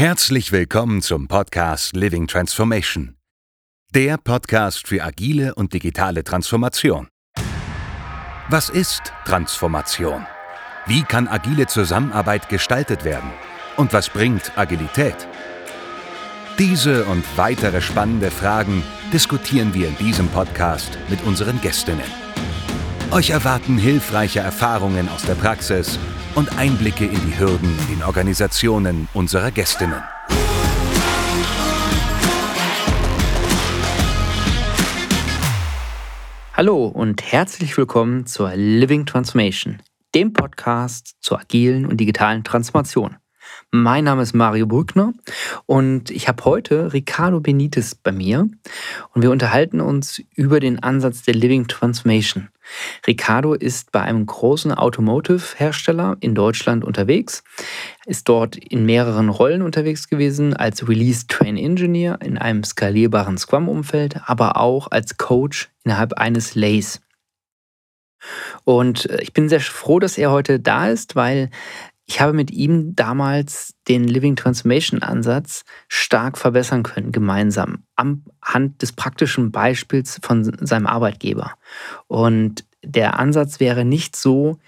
Herzlich willkommen zum Podcast Living Transformation. Der Podcast für agile und digitale Transformation. Was ist Transformation? Wie kann agile Zusammenarbeit gestaltet werden? Und was bringt Agilität? Diese und weitere spannende Fragen diskutieren wir in diesem Podcast mit unseren Gästinnen. Euch erwarten hilfreiche Erfahrungen aus der Praxis und Einblicke in die Hürden in Organisationen unserer Gästinnen. Hallo und herzlich willkommen zur Living Transformation, dem Podcast zur agilen und digitalen Transformation. Mein Name ist Mario Brückner und ich habe heute Ricardo Benitez bei mir und wir unterhalten uns über den Ansatz der Living Transformation. Ricardo ist bei einem großen Automotive-Hersteller in Deutschland unterwegs, ist dort in mehreren Rollen unterwegs gewesen, als Release Train Engineer in einem skalierbaren Scrum-Umfeld, aber auch als Coach innerhalb eines Lays. Und äh, ich bin sehr froh, dass er heute da ist, weil ich habe mit ihm damals den Living Transformation Ansatz stark verbessern können, gemeinsam, am Hand des praktischen Beispiels von seinem Arbeitgeber. Und der Ansatz wäre nicht so,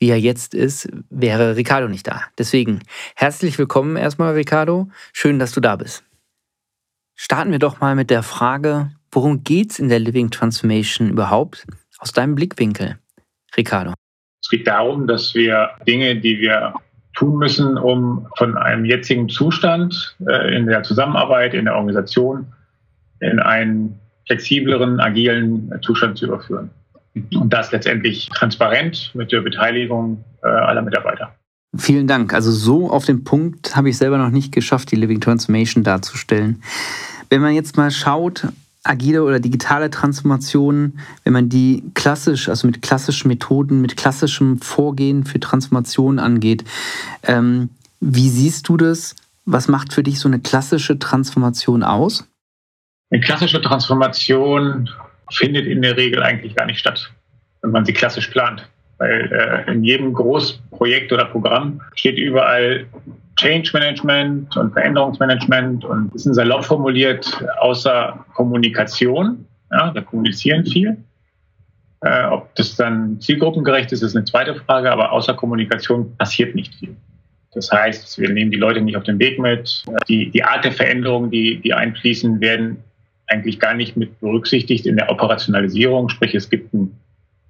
wie er jetzt ist, wäre Ricardo nicht da. Deswegen herzlich willkommen erstmal, Ricardo. Schön, dass du da bist. Starten wir doch mal mit der Frage, worum geht es in der Living Transformation überhaupt aus deinem Blickwinkel, Ricardo? Es geht darum, dass wir Dinge, die wir tun müssen, um von einem jetzigen Zustand äh, in der Zusammenarbeit, in der Organisation, in einen flexibleren, agilen Zustand zu überführen. Und das letztendlich transparent mit der Beteiligung äh, aller Mitarbeiter. Vielen Dank. Also so auf den Punkt habe ich selber noch nicht geschafft, die Living Transformation darzustellen. Wenn man jetzt mal schaut, agile oder digitale Transformationen, wenn man die klassisch, also mit klassischen Methoden, mit klassischem Vorgehen für Transformation angeht, ähm, wie siehst du das? Was macht für dich so eine klassische Transformation aus? Eine klassische Transformation findet in der Regel eigentlich gar nicht statt, wenn man sie klassisch plant. Weil äh, in jedem Großprojekt oder Programm steht überall Change Management und Veränderungsmanagement und ist salopp formuliert außer Kommunikation. Ja, wir kommunizieren viel. Äh, ob das dann zielgruppengerecht ist, ist eine zweite Frage, aber außer Kommunikation passiert nicht viel. Das heißt, wir nehmen die Leute nicht auf den Weg mit. Die, die Art der Veränderungen, die, die einfließen, werden eigentlich gar nicht mit berücksichtigt in der Operationalisierung. Sprich, es gibt einen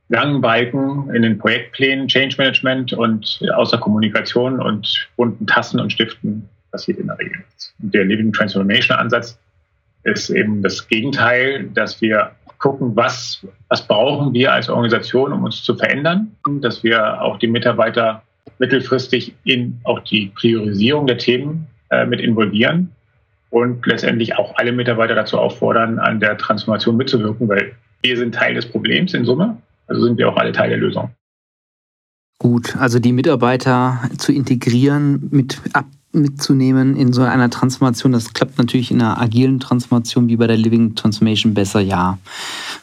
langen Balken in den Projektplänen, Change Management und außer Kommunikation und bunten Tassen und Stiften passiert in der Regel nichts. Der Living Transformation Ansatz ist eben das Gegenteil, dass wir gucken, was, was brauchen wir als Organisation, um uns zu verändern, dass wir auch die Mitarbeiter mittelfristig in auch die Priorisierung der Themen äh, mit involvieren und letztendlich auch alle Mitarbeiter dazu auffordern, an der Transformation mitzuwirken, weil wir sind Teil des Problems in Summe, also sind wir auch alle Teil der Lösung. Gut, also die Mitarbeiter zu integrieren, mit ab, mitzunehmen in so einer Transformation, das klappt natürlich in einer agilen Transformation wie bei der Living Transformation besser, ja.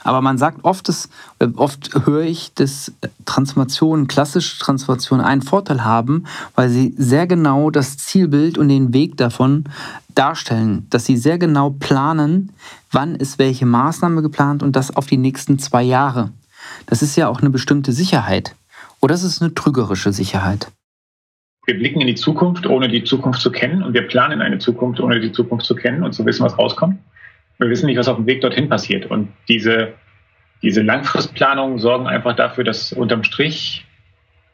Aber man sagt oft, dass, äh, oft höre ich, dass Transformationen, klassische Transformationen einen Vorteil haben, weil sie sehr genau das Zielbild und den Weg davon darstellen, dass sie sehr genau planen, wann ist welche Maßnahme geplant und das auf die nächsten zwei Jahre. Das ist ja auch eine bestimmte Sicherheit. Oder ist es eine trügerische Sicherheit? Wir blicken in die Zukunft, ohne die Zukunft zu kennen. Und wir planen eine Zukunft, ohne die Zukunft zu kennen und zu wissen, was rauskommt. Wir wissen nicht, was auf dem Weg dorthin passiert. Und diese, diese Langfristplanungen sorgen einfach dafür, dass unterm Strich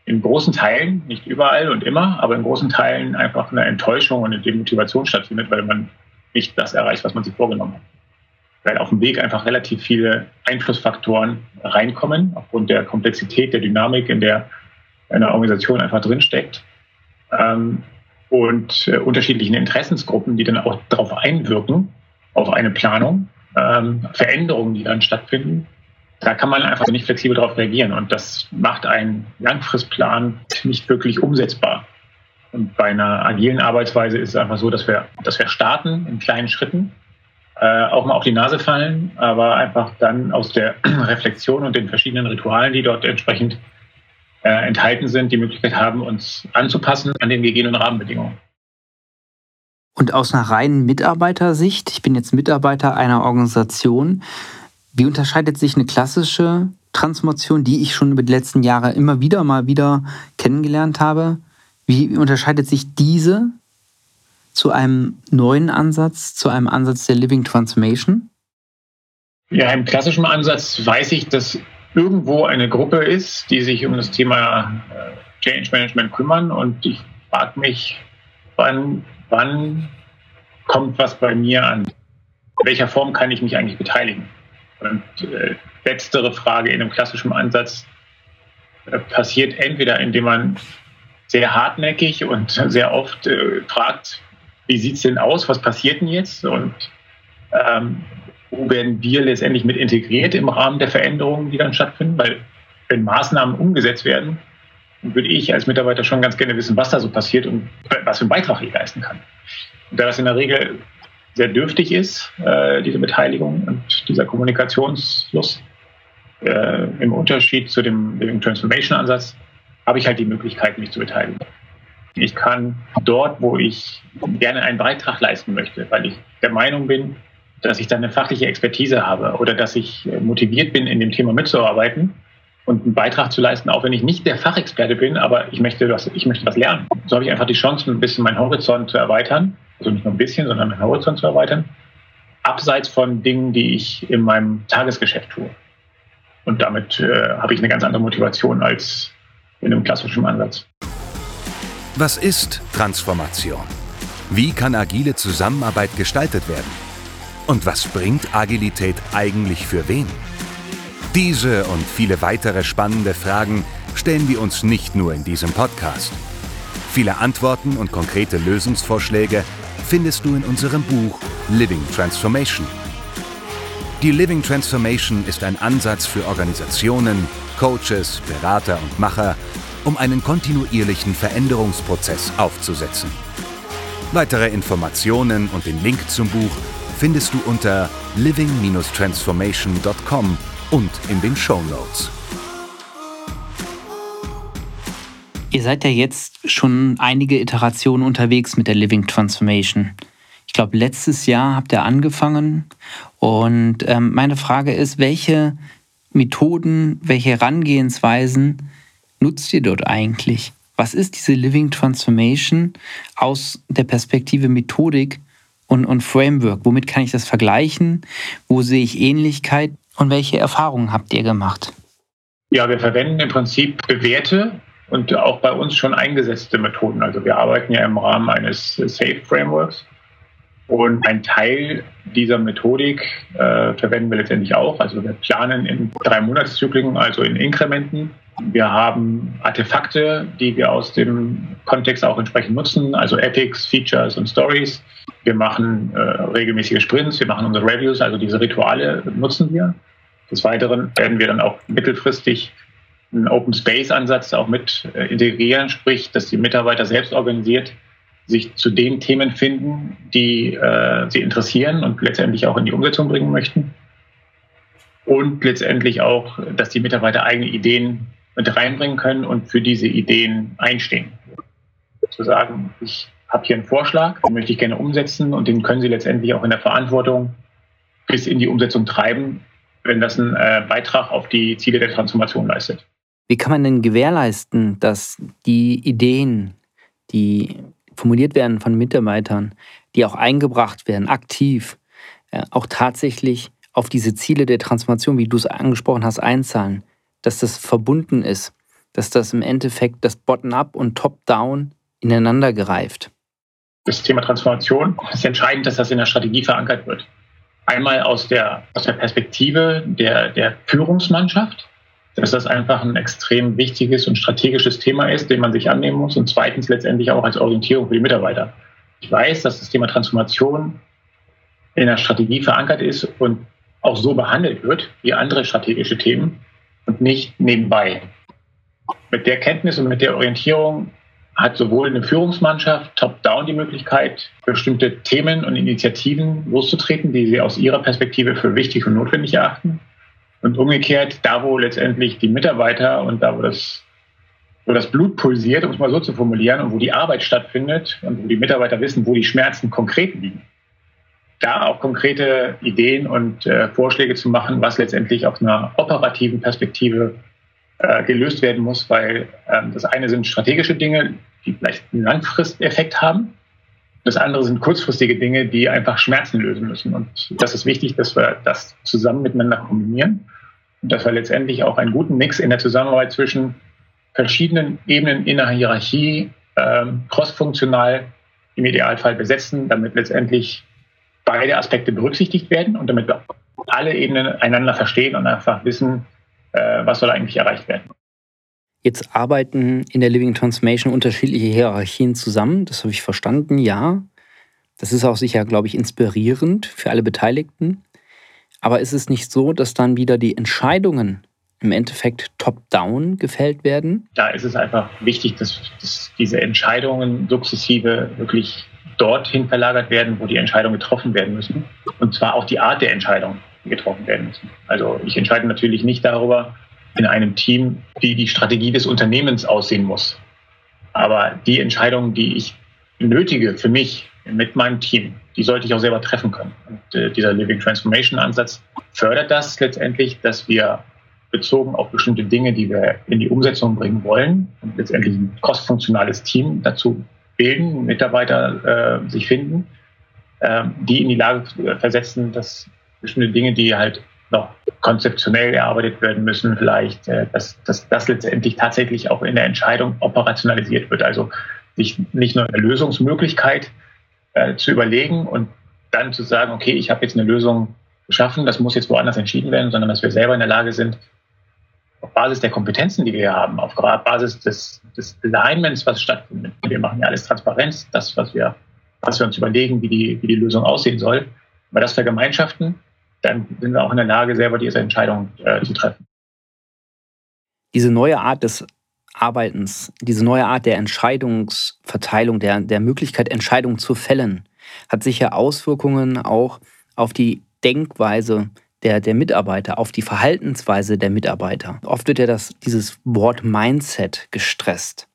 in großen Teilen, nicht überall und immer, aber in großen Teilen einfach eine Enttäuschung und eine Demotivation stattfindet, weil man nicht das erreicht, was man sich vorgenommen hat. Weil auf dem Weg einfach relativ viele Einflussfaktoren reinkommen, aufgrund der Komplexität, der Dynamik, in der eine Organisation einfach drinsteckt. Ähm, und äh, unterschiedlichen Interessensgruppen, die dann auch darauf einwirken, auf eine Planung, ähm, Veränderungen, die dann stattfinden, da kann man einfach nicht flexibel darauf reagieren. Und das macht einen Langfristplan nicht wirklich umsetzbar. Und bei einer agilen Arbeitsweise ist es einfach so, dass wir, dass wir starten in kleinen Schritten, äh, auch mal auf die Nase fallen, aber einfach dann aus der Reflexion und den verschiedenen Ritualen, die dort entsprechend äh, enthalten sind, die Möglichkeit haben, uns anzupassen an den gegebenen Rahmenbedingungen. Und aus einer reinen Mitarbeitersicht, ich bin jetzt Mitarbeiter einer Organisation, wie unterscheidet sich eine klassische Transformation, die ich schon über die letzten Jahre immer wieder mal wieder kennengelernt habe, wie unterscheidet sich diese zu einem neuen Ansatz, zu einem Ansatz der Living Transformation? Ja, im klassischen Ansatz weiß ich, dass irgendwo eine Gruppe ist, die sich um das Thema äh, Change Management kümmern und ich frage mich, wann, wann kommt was bei mir an? In welcher Form kann ich mich eigentlich beteiligen? Und äh, letztere Frage in einem klassischen Ansatz äh, passiert entweder, indem man sehr hartnäckig und sehr oft äh, fragt, wie sieht es denn aus, was passiert denn jetzt und ähm, wo werden wir letztendlich mit integriert im Rahmen der Veränderungen, die dann stattfinden, weil wenn Maßnahmen umgesetzt werden, würde ich als Mitarbeiter schon ganz gerne wissen, was da so passiert und was für einen Beitrag ich leisten kann. Und da das in der Regel sehr dürftig ist, äh, diese Beteiligung und dieser Kommunikationsfluss, äh, im Unterschied zu dem, dem Transformation-Ansatz, habe ich halt die Möglichkeit, mich zu beteiligen. Ich kann dort, wo ich gerne einen Beitrag leisten möchte, weil ich der Meinung bin, dass ich dann eine fachliche Expertise habe oder dass ich motiviert bin, in dem Thema mitzuarbeiten und einen Beitrag zu leisten, auch wenn ich nicht der Fachexperte bin, aber ich möchte was, ich möchte was lernen. So habe ich einfach die Chance, ein bisschen meinen Horizont zu erweitern. Also nicht nur ein bisschen, sondern meinen Horizont zu erweitern. Abseits von Dingen, die ich in meinem Tagesgeschäft tue. Und damit äh, habe ich eine ganz andere Motivation als in einem klassischen Ansatz. Was ist Transformation? Wie kann agile Zusammenarbeit gestaltet werden? Und was bringt Agilität eigentlich für wen? Diese und viele weitere spannende Fragen stellen wir uns nicht nur in diesem Podcast. Viele Antworten und konkrete Lösungsvorschläge findest du in unserem Buch Living Transformation. Die Living Transformation ist ein Ansatz für Organisationen, Coaches, Berater und Macher, um einen kontinuierlichen Veränderungsprozess aufzusetzen. Weitere Informationen und den Link zum Buch findest du unter living-transformation.com und in den Show Notes. Ihr seid ja jetzt schon einige Iterationen unterwegs mit der Living Transformation. Ich glaube, letztes Jahr habt ihr angefangen. Und ähm, meine Frage ist, welche Methoden, welche Herangehensweisen nutzt ihr dort eigentlich? Was ist diese Living Transformation aus der Perspektive Methodik und, und Framework? Womit kann ich das vergleichen? Wo sehe ich Ähnlichkeit? Und welche Erfahrungen habt ihr gemacht? Ja, wir verwenden im Prinzip bewährte und auch bei uns schon eingesetzte Methoden. Also wir arbeiten ja im Rahmen eines Safe Frameworks und ein Teil dieser Methodik äh, verwenden wir letztendlich auch. Also wir planen in drei Monatszyklen, also in Inkrementen. Wir haben Artefakte, die wir aus dem Kontext auch entsprechend nutzen, also Epics, Features und Stories. Wir machen äh, regelmäßige Sprints, wir machen unsere Reviews, also diese Rituale nutzen wir. Des Weiteren werden wir dann auch mittelfristig einen Open Space Ansatz auch mit äh, integrieren, sprich, dass die Mitarbeiter selbst organisiert sich zu den Themen finden, die äh, sie interessieren und letztendlich auch in die Umsetzung bringen möchten. Und letztendlich auch, dass die Mitarbeiter eigene Ideen mit reinbringen können und für diese Ideen einstehen. Zu sagen, ich habe hier einen Vorschlag, den möchte ich gerne umsetzen und den können Sie letztendlich auch in der Verantwortung bis in die Umsetzung treiben, wenn das einen äh, Beitrag auf die Ziele der Transformation leistet. Wie kann man denn gewährleisten, dass die Ideen, die formuliert werden von Mitarbeitern, die auch eingebracht werden, aktiv, äh, auch tatsächlich auf diese Ziele der Transformation, wie du es angesprochen hast, einzahlen, dass das verbunden ist, dass das im Endeffekt das Bottom-up und Top-down ineinander greift. Das Thema Transformation ist entscheidend, dass das in der Strategie verankert wird. Einmal aus der, aus der Perspektive der, der Führungsmannschaft, dass das einfach ein extrem wichtiges und strategisches Thema ist, dem man sich annehmen muss und zweitens letztendlich auch als Orientierung für die Mitarbeiter. Ich weiß, dass das Thema Transformation in der Strategie verankert ist und auch so behandelt wird wie andere strategische Themen und nicht nebenbei. Mit der Kenntnis und mit der Orientierung hat sowohl eine Führungsmannschaft top-down die Möglichkeit, bestimmte Themen und Initiativen loszutreten, die sie aus ihrer Perspektive für wichtig und notwendig erachten, und umgekehrt, da wo letztendlich die Mitarbeiter und da wo das wo das Blut pulsiert, um es mal so zu formulieren, und wo die Arbeit stattfindet und wo die Mitarbeiter wissen, wo die Schmerzen konkret liegen. Da auch konkrete Ideen und äh, Vorschläge zu machen, was letztendlich aus einer operativen Perspektive äh, gelöst werden muss, weil ähm, das eine sind strategische Dinge, die vielleicht einen Langfristeffekt haben. Das andere sind kurzfristige Dinge, die einfach Schmerzen lösen müssen. Und das ist wichtig, dass wir das zusammen miteinander kombinieren und dass wir letztendlich auch einen guten Mix in der Zusammenarbeit zwischen verschiedenen Ebenen in der Hierarchie ähm, crossfunktional im Idealfall besetzen, damit letztendlich beide Aspekte berücksichtigt werden und damit wir alle Ebenen einander verstehen und einfach wissen, äh, was soll eigentlich erreicht werden. Jetzt arbeiten in der Living Transformation unterschiedliche Hierarchien zusammen. Das habe ich verstanden, ja. Das ist auch sicher, glaube ich, inspirierend für alle Beteiligten. Aber ist es nicht so, dass dann wieder die Entscheidungen im Endeffekt top-down gefällt werden? Da ist es einfach wichtig, dass, dass diese Entscheidungen sukzessive wirklich dorthin verlagert werden, wo die Entscheidungen getroffen werden müssen. Und zwar auch die Art der Entscheidung, die getroffen werden müssen. Also ich entscheide natürlich nicht darüber, in einem Team, wie die Strategie des Unternehmens aussehen muss. Aber die Entscheidungen, die ich nötige für mich mit meinem Team, die sollte ich auch selber treffen können. Und äh, dieser Living Transformation Ansatz fördert das letztendlich, dass wir bezogen auf bestimmte Dinge, die wir in die Umsetzung bringen wollen und letztendlich ein kostfunktionales Team dazu bilden, Mitarbeiter äh, sich finden, äh, die in die Lage versetzen, dass bestimmte Dinge, die halt noch konzeptionell erarbeitet werden müssen, vielleicht, äh, dass, dass das letztendlich tatsächlich auch in der Entscheidung operationalisiert wird. Also sich nicht nur eine Lösungsmöglichkeit äh, zu überlegen und dann zu sagen, okay, ich habe jetzt eine Lösung geschaffen, das muss jetzt woanders entschieden werden, sondern dass wir selber in der Lage sind, auf Basis der Kompetenzen, die wir haben, auf Basis des, des Alignments, was stattfindet. Wir machen ja alles Transparenz, das, was wir, was wir uns überlegen, wie die, wie die Lösung aussehen soll. Wenn wir das vergemeinschaften, dann sind wir auch in der Lage, selber diese Entscheidung äh, zu treffen. Diese neue Art des Arbeitens, diese neue Art der Entscheidungsverteilung, der, der Möglichkeit, Entscheidungen zu fällen, hat sicher Auswirkungen auch auf die Denkweise der, der Mitarbeiter, auf die Verhaltensweise der Mitarbeiter. Oft wird ja das, dieses Wort Mindset gestresst.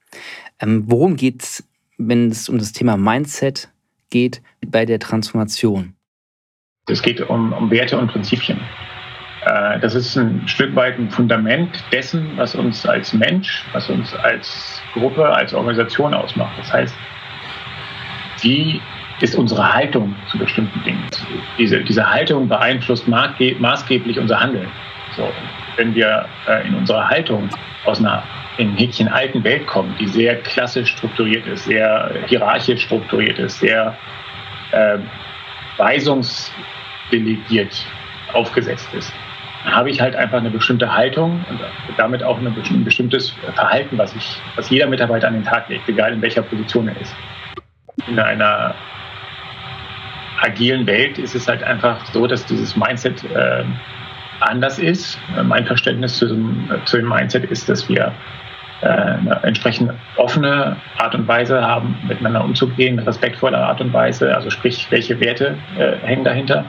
Ähm, worum geht es, wenn es um das Thema Mindset geht, bei der Transformation? Es geht um, um Werte und Prinzipien. Äh, das ist ein Stück weit ein Fundament dessen, was uns als Mensch, was uns als Gruppe, als Organisation ausmacht. Das heißt, wie ist unsere Haltung zu bestimmten Dingen? Diese, diese Haltung beeinflusst maßgeblich unser Handeln. So, wenn wir äh, in unserer Haltung aus einer in Häkchen alten Welt kommen, die sehr klassisch strukturiert ist, sehr hierarchisch strukturiert ist, sehr äh, weisungs delegiert aufgesetzt ist, dann habe ich halt einfach eine bestimmte Haltung und damit auch ein bestimmtes Verhalten, was, ich, was jeder Mitarbeiter an den Tag legt, egal in welcher Position er ist. In einer agilen Welt ist es halt einfach so, dass dieses Mindset äh, anders ist. Mein Verständnis zu dem, zu dem Mindset ist, dass wir äh, eine entsprechend offene Art und Weise haben, miteinander umzugehen, respektvolle Art und Weise, also sprich, welche Werte äh, hängen dahinter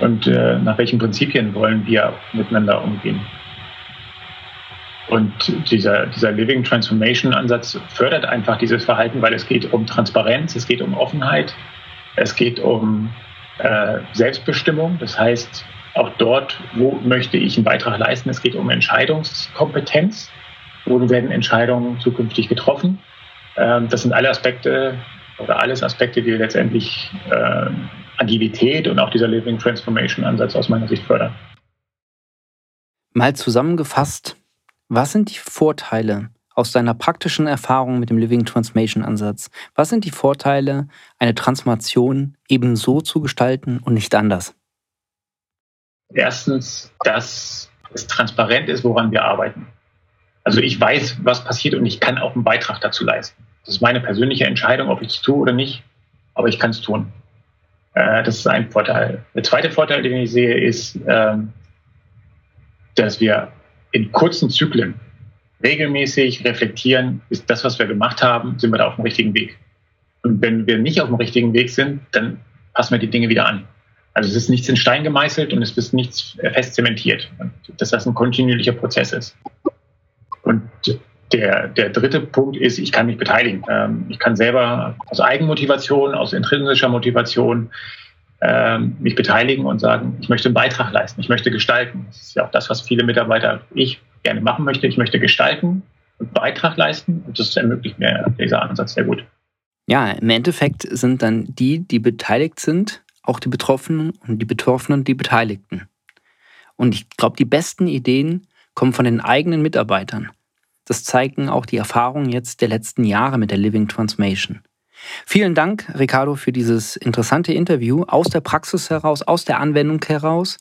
und äh, nach welchen Prinzipien wollen wir miteinander umgehen. Und dieser, dieser Living Transformation Ansatz fördert einfach dieses Verhalten, weil es geht um Transparenz, es geht um Offenheit, es geht um äh, Selbstbestimmung. Das heißt, auch dort, wo möchte ich einen Beitrag leisten, es geht um Entscheidungskompetenz wo werden Entscheidungen zukünftig getroffen. Ähm, das sind alle Aspekte oder alles Aspekte, die letztendlich äh, Agilität und auch dieser Living Transformation Ansatz aus meiner Sicht fördern. Mal zusammengefasst, was sind die Vorteile aus deiner praktischen Erfahrung mit dem Living Transformation Ansatz? Was sind die Vorteile, eine Transformation eben so zu gestalten und nicht anders? Erstens, dass es transparent ist, woran wir arbeiten. Also ich weiß, was passiert und ich kann auch einen Beitrag dazu leisten. Das ist meine persönliche Entscheidung, ob ich es tue oder nicht, aber ich kann es tun. Äh, das ist ein Vorteil. Der zweite Vorteil, den ich sehe, ist, ähm, dass wir in kurzen Zyklen regelmäßig reflektieren, ist das, was wir gemacht haben, sind wir da auf dem richtigen Weg. Und wenn wir nicht auf dem richtigen Weg sind, dann passen wir die Dinge wieder an. Also es ist nichts in Stein gemeißelt und es ist nichts fest zementiert. dass das ein kontinuierlicher Prozess ist. Und der, der dritte Punkt ist, ich kann mich beteiligen. Ähm, ich kann selber aus Eigenmotivation, aus intrinsischer Motivation ähm, mich beteiligen und sagen, ich möchte einen Beitrag leisten, ich möchte gestalten. Das ist ja auch das, was viele Mitarbeiter, ich gerne machen möchte. Ich möchte gestalten und Beitrag leisten und das ermöglicht mir dieser Ansatz sehr gut. Ja, im Endeffekt sind dann die, die beteiligt sind, auch die Betroffenen und die Betroffenen die Beteiligten. Und ich glaube, die besten Ideen kommen von den eigenen Mitarbeitern. Das zeigen auch die Erfahrungen jetzt der letzten Jahre mit der Living Transformation. Vielen Dank, Ricardo, für dieses interessante Interview aus der Praxis heraus, aus der Anwendung heraus.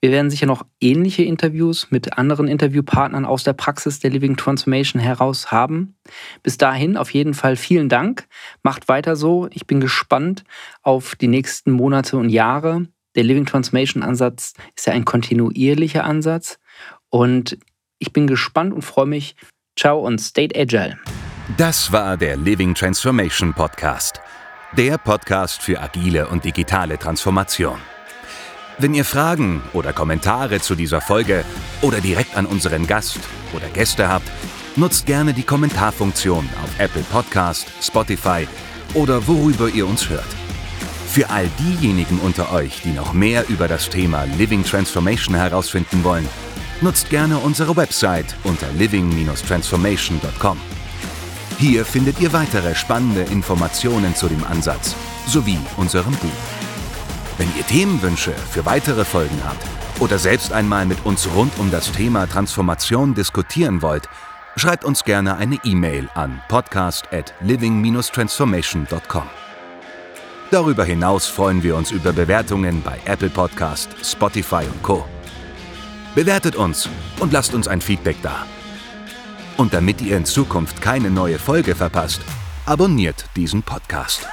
Wir werden sicher noch ähnliche Interviews mit anderen Interviewpartnern aus der Praxis der Living Transformation heraus haben. Bis dahin auf jeden Fall vielen Dank. Macht weiter so. Ich bin gespannt auf die nächsten Monate und Jahre. Der Living Transformation Ansatz ist ja ein kontinuierlicher Ansatz und ich bin gespannt und freue mich, Ciao und stay agile. Das war der Living Transformation Podcast. Der Podcast für agile und digitale Transformation. Wenn ihr Fragen oder Kommentare zu dieser Folge oder direkt an unseren Gast oder Gäste habt, nutzt gerne die Kommentarfunktion auf Apple Podcast, Spotify oder worüber ihr uns hört. Für all diejenigen unter euch, die noch mehr über das Thema Living Transformation herausfinden wollen, nutzt gerne unsere Website unter living-transformation.com. Hier findet ihr weitere spannende Informationen zu dem Ansatz sowie unserem Buch. Wenn ihr Themenwünsche für weitere Folgen habt oder selbst einmal mit uns rund um das Thema Transformation diskutieren wollt, schreibt uns gerne eine E-Mail an podcast at living-transformation.com. Darüber hinaus freuen wir uns über Bewertungen bei Apple Podcast, Spotify und Co. Bewertet uns und lasst uns ein Feedback da. Und damit ihr in Zukunft keine neue Folge verpasst, abonniert diesen Podcast.